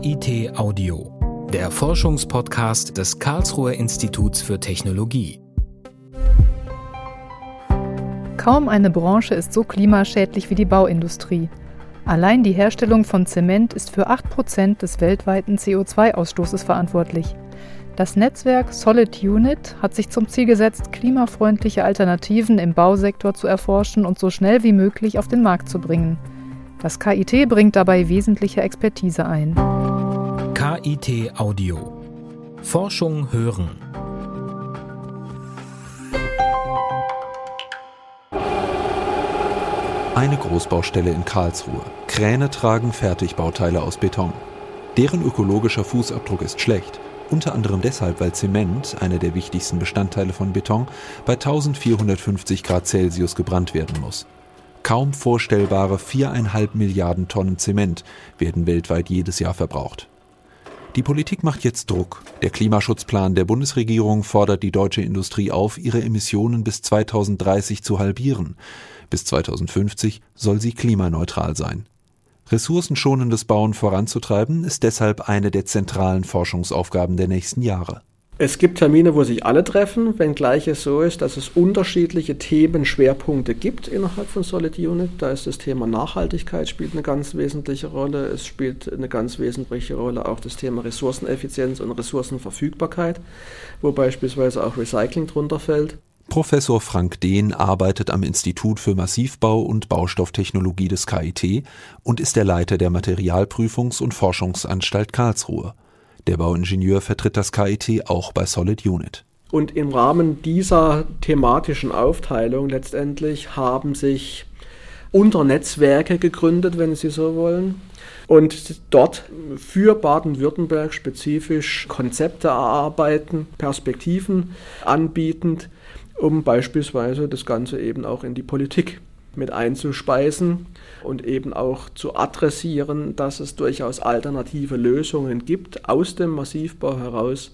KIT Audio, der Forschungspodcast des Karlsruher Instituts für Technologie. Kaum eine Branche ist so klimaschädlich wie die Bauindustrie. Allein die Herstellung von Zement ist für 8% des weltweiten CO2-Ausstoßes verantwortlich. Das Netzwerk Solid Unit hat sich zum Ziel gesetzt, klimafreundliche Alternativen im Bausektor zu erforschen und so schnell wie möglich auf den Markt zu bringen. Das KIT bringt dabei wesentliche Expertise ein. KIT Audio. Forschung hören. Eine Großbaustelle in Karlsruhe. Kräne tragen Fertigbauteile aus Beton. Deren ökologischer Fußabdruck ist schlecht. Unter anderem deshalb, weil Zement, einer der wichtigsten Bestandteile von Beton, bei 1450 Grad Celsius gebrannt werden muss. Kaum vorstellbare viereinhalb Milliarden Tonnen Zement werden weltweit jedes Jahr verbraucht. Die Politik macht jetzt Druck. Der Klimaschutzplan der Bundesregierung fordert die deutsche Industrie auf, ihre Emissionen bis 2030 zu halbieren. Bis 2050 soll sie klimaneutral sein. Ressourcenschonendes Bauen voranzutreiben, ist deshalb eine der zentralen Forschungsaufgaben der nächsten Jahre. Es gibt Termine, wo sich alle treffen, wenngleich es so ist, dass es unterschiedliche Themenschwerpunkte gibt innerhalb von Solid Unit. Da ist das Thema Nachhaltigkeit spielt eine ganz wesentliche Rolle. Es spielt eine ganz wesentliche Rolle auch das Thema Ressourceneffizienz und Ressourcenverfügbarkeit, wo beispielsweise auch Recycling drunter fällt. Professor Frank Dehn arbeitet am Institut für Massivbau und Baustofftechnologie des KIT und ist der Leiter der Materialprüfungs- und Forschungsanstalt Karlsruhe. Der Bauingenieur vertritt das KIT auch bei Solid Unit. Und im Rahmen dieser thematischen Aufteilung letztendlich haben sich Unternetzwerke gegründet, wenn Sie so wollen. Und dort für Baden-Württemberg spezifisch Konzepte erarbeiten, Perspektiven anbietend, um beispielsweise das Ganze eben auch in die Politik mit einzuspeisen und eben auch zu adressieren, dass es durchaus alternative Lösungen gibt aus dem Massivbau heraus,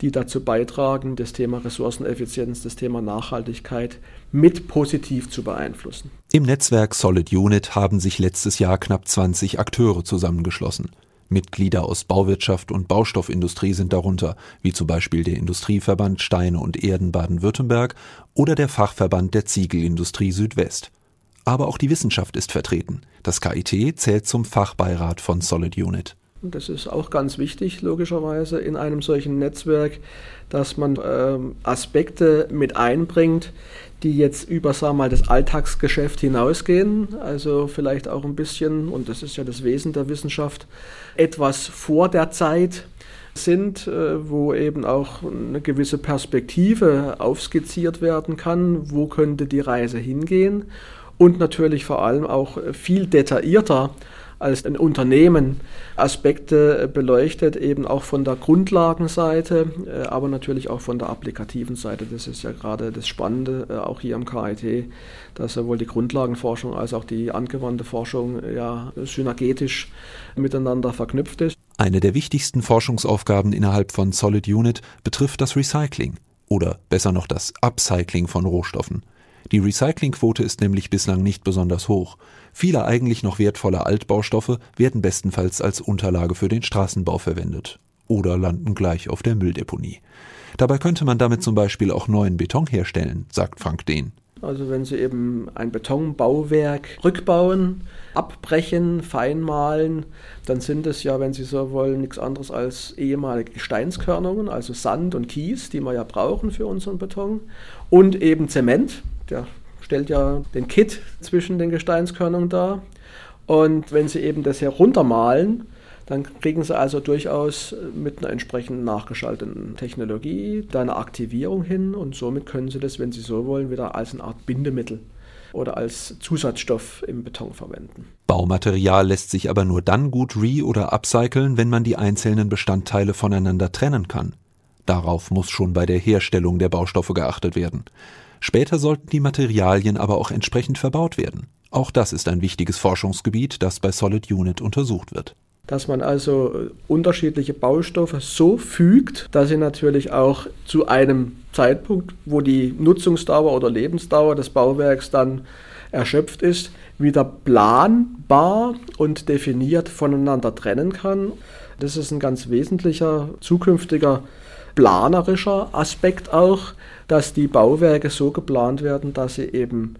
die dazu beitragen, das Thema Ressourceneffizienz, das Thema Nachhaltigkeit mit positiv zu beeinflussen. Im Netzwerk Solid Unit haben sich letztes Jahr knapp 20 Akteure zusammengeschlossen. Mitglieder aus Bauwirtschaft und Baustoffindustrie sind darunter, wie zum Beispiel der Industrieverband Steine und Erden Baden-Württemberg oder der Fachverband der Ziegelindustrie Südwest. Aber auch die Wissenschaft ist vertreten. Das KIT zählt zum Fachbeirat von Solid Unit. Das ist auch ganz wichtig, logischerweise, in einem solchen Netzwerk, dass man ähm, Aspekte mit einbringt, die jetzt über sagen wir mal, das Alltagsgeschäft hinausgehen. Also vielleicht auch ein bisschen, und das ist ja das Wesen der Wissenschaft, etwas vor der Zeit sind, äh, wo eben auch eine gewisse Perspektive aufskizziert werden kann, wo könnte die Reise hingehen und natürlich vor allem auch viel detaillierter als ein Unternehmen Aspekte beleuchtet, eben auch von der Grundlagenseite, äh, aber natürlich auch von der applikativen Seite. Das ist ja gerade das Spannende, äh, auch hier am KIT, dass sowohl die Grundlagenforschung als auch die angewandte Forschung ja synergetisch miteinander verknüpft ist. Eine der wichtigsten Forschungsaufgaben innerhalb von Solid Unit betrifft das Recycling oder besser noch das Upcycling von Rohstoffen. Die Recyclingquote ist nämlich bislang nicht besonders hoch. Viele eigentlich noch wertvolle Altbaustoffe werden bestenfalls als Unterlage für den Straßenbau verwendet oder landen gleich auf der Mülldeponie. Dabei könnte man damit zum Beispiel auch neuen Beton herstellen, sagt Frank Dehn. Also wenn Sie eben ein Betonbauwerk rückbauen, abbrechen, feinmalen, dann sind es ja, wenn Sie so wollen, nichts anderes als ehemalige Gesteinskörnungen, also Sand und Kies, die wir ja brauchen für unseren Beton, und eben Zement, der stellt ja den Kit zwischen den Gesteinskörnungen dar. Und wenn Sie eben das heruntermalen, dann kriegen Sie also durchaus mit einer entsprechend nachgeschalteten Technologie da eine Aktivierung hin und somit können Sie das, wenn Sie so wollen, wieder als eine Art Bindemittel oder als Zusatzstoff im Beton verwenden. Baumaterial lässt sich aber nur dann gut re- oder upcyclen, wenn man die einzelnen Bestandteile voneinander trennen kann. Darauf muss schon bei der Herstellung der Baustoffe geachtet werden. Später sollten die Materialien aber auch entsprechend verbaut werden. Auch das ist ein wichtiges Forschungsgebiet, das bei Solid Unit untersucht wird. Dass man also äh, unterschiedliche Baustoffe so fügt, dass sie natürlich auch zu einem Zeitpunkt, wo die Nutzungsdauer oder Lebensdauer des Bauwerks dann erschöpft ist, wieder planbar und definiert voneinander trennen kann. Das ist ein ganz wesentlicher zukünftiger planerischer Aspekt auch, dass die Bauwerke so geplant werden, dass sie eben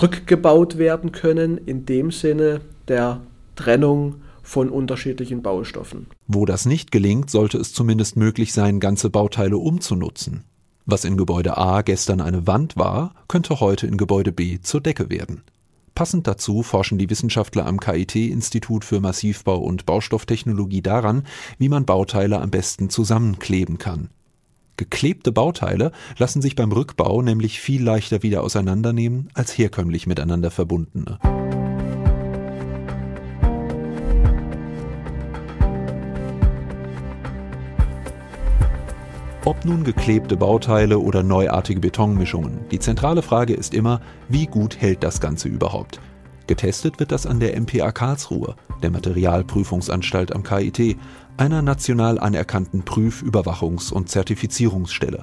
rückgebaut werden können, in dem Sinne der Trennung von unterschiedlichen Baustoffen. Wo das nicht gelingt, sollte es zumindest möglich sein, ganze Bauteile umzunutzen. Was in Gebäude A gestern eine Wand war, könnte heute in Gebäude B zur Decke werden. Passend dazu forschen die Wissenschaftler am KIT-Institut für Massivbau und Baustofftechnologie daran, wie man Bauteile am besten zusammenkleben kann. Geklebte Bauteile lassen sich beim Rückbau nämlich viel leichter wieder auseinandernehmen als herkömmlich miteinander verbundene. Ob nun geklebte Bauteile oder neuartige Betonmischungen, die zentrale Frage ist immer, wie gut hält das Ganze überhaupt? Getestet wird das an der MPA Karlsruhe, der Materialprüfungsanstalt am KIT, einer national anerkannten Prüf-, Überwachungs- und Zertifizierungsstelle.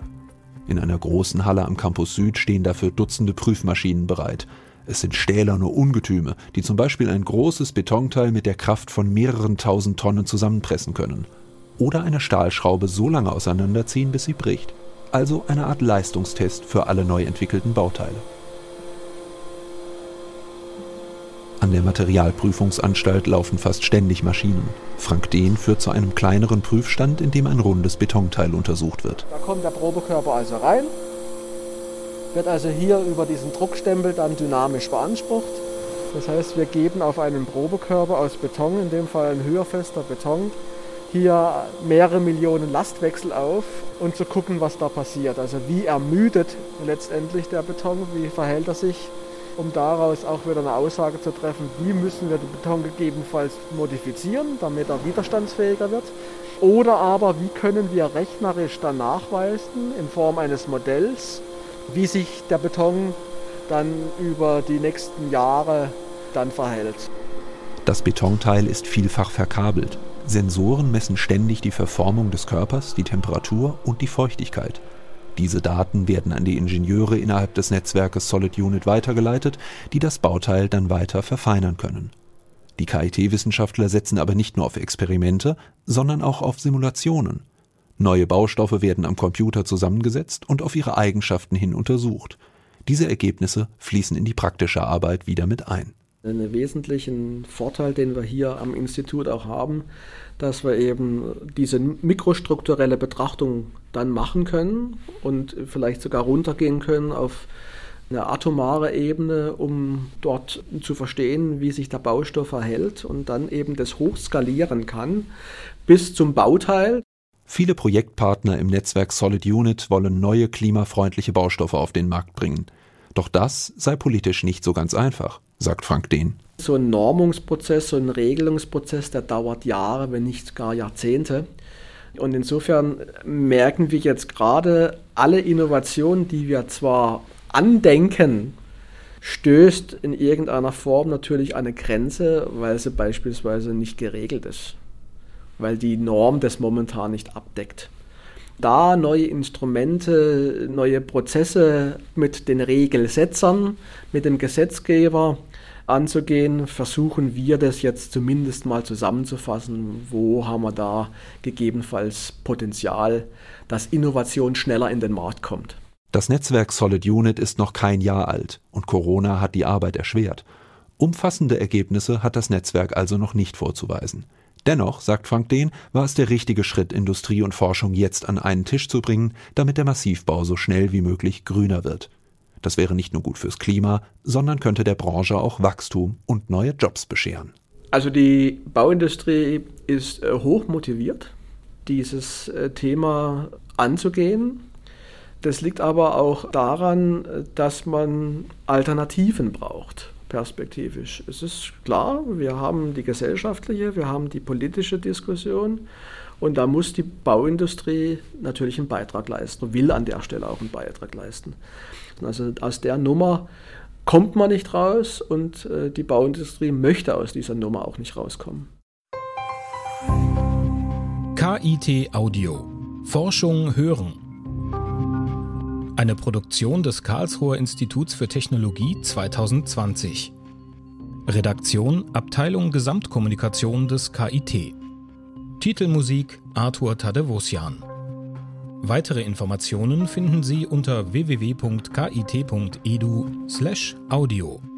In einer großen Halle am Campus Süd stehen dafür Dutzende Prüfmaschinen bereit. Es sind stählerne Ungetüme, die zum Beispiel ein großes Betonteil mit der Kraft von mehreren tausend Tonnen zusammenpressen können oder eine Stahlschraube so lange auseinanderziehen, bis sie bricht. Also eine Art Leistungstest für alle neu entwickelten Bauteile. An der Materialprüfungsanstalt laufen fast ständig Maschinen. Frank Dehn führt zu einem kleineren Prüfstand, in dem ein rundes Betonteil untersucht wird. Da kommt der Probekörper also rein, wird also hier über diesen Druckstempel dann dynamisch beansprucht. Das heißt, wir geben auf einen Probekörper aus Beton, in dem Fall ein höherfester Beton, hier mehrere Millionen Lastwechsel auf und zu gucken, was da passiert. Also wie ermüdet letztendlich der Beton, wie verhält er sich, um daraus auch wieder eine Aussage zu treffen, wie müssen wir den Beton gegebenenfalls modifizieren, damit er widerstandsfähiger wird. Oder aber wie können wir rechnerisch dann nachweisen in Form eines Modells, wie sich der Beton dann über die nächsten Jahre dann verhält. Das Betonteil ist vielfach verkabelt. Sensoren messen ständig die Verformung des Körpers, die Temperatur und die Feuchtigkeit. Diese Daten werden an die Ingenieure innerhalb des Netzwerkes Solid Unit weitergeleitet, die das Bauteil dann weiter verfeinern können. Die KIT-Wissenschaftler setzen aber nicht nur auf Experimente, sondern auch auf Simulationen. Neue Baustoffe werden am Computer zusammengesetzt und auf ihre Eigenschaften hin untersucht. Diese Ergebnisse fließen in die praktische Arbeit wieder mit ein. Einen wesentlichen Vorteil, den wir hier am Institut auch haben, dass wir eben diese mikrostrukturelle Betrachtung dann machen können und vielleicht sogar runtergehen können auf eine atomare Ebene, um dort zu verstehen, wie sich der Baustoff verhält und dann eben das hochskalieren kann bis zum Bauteil. Viele Projektpartner im Netzwerk Solid Unit wollen neue klimafreundliche Baustoffe auf den Markt bringen. Doch das sei politisch nicht so ganz einfach sagt Frank Dehn. So ein Normungsprozess, so ein Regelungsprozess, der dauert Jahre, wenn nicht gar Jahrzehnte. Und insofern merken wir jetzt gerade, alle Innovationen, die wir zwar andenken, stößt in irgendeiner Form natürlich eine Grenze, weil sie beispielsweise nicht geregelt ist, weil die Norm das momentan nicht abdeckt. Da neue Instrumente, neue Prozesse mit den Regelsetzern, mit dem Gesetzgeber anzugehen, versuchen wir das jetzt zumindest mal zusammenzufassen. Wo haben wir da gegebenenfalls Potenzial, dass Innovation schneller in den Markt kommt? Das Netzwerk Solid Unit ist noch kein Jahr alt und Corona hat die Arbeit erschwert. Umfassende Ergebnisse hat das Netzwerk also noch nicht vorzuweisen. Dennoch, sagt Frank Dehn, war es der richtige Schritt, Industrie und Forschung jetzt an einen Tisch zu bringen, damit der Massivbau so schnell wie möglich grüner wird. Das wäre nicht nur gut fürs Klima, sondern könnte der Branche auch Wachstum und neue Jobs bescheren. Also die Bauindustrie ist äh, hoch motiviert, dieses äh, Thema anzugehen. Das liegt aber auch daran, dass man Alternativen braucht, perspektivisch. Es ist klar, wir haben die gesellschaftliche, wir haben die politische Diskussion und da muss die Bauindustrie natürlich einen Beitrag leisten, will an der Stelle auch einen Beitrag leisten. Also aus der Nummer kommt man nicht raus und äh, die Bauindustrie möchte aus dieser Nummer auch nicht rauskommen. KIT Audio Forschung hören. Eine Produktion des Karlsruher Instituts für Technologie 2020. Redaktion Abteilung Gesamtkommunikation des KIT. Titelmusik Arthur Tadevosian. Weitere Informationen finden Sie unter www.kit.edu/audio.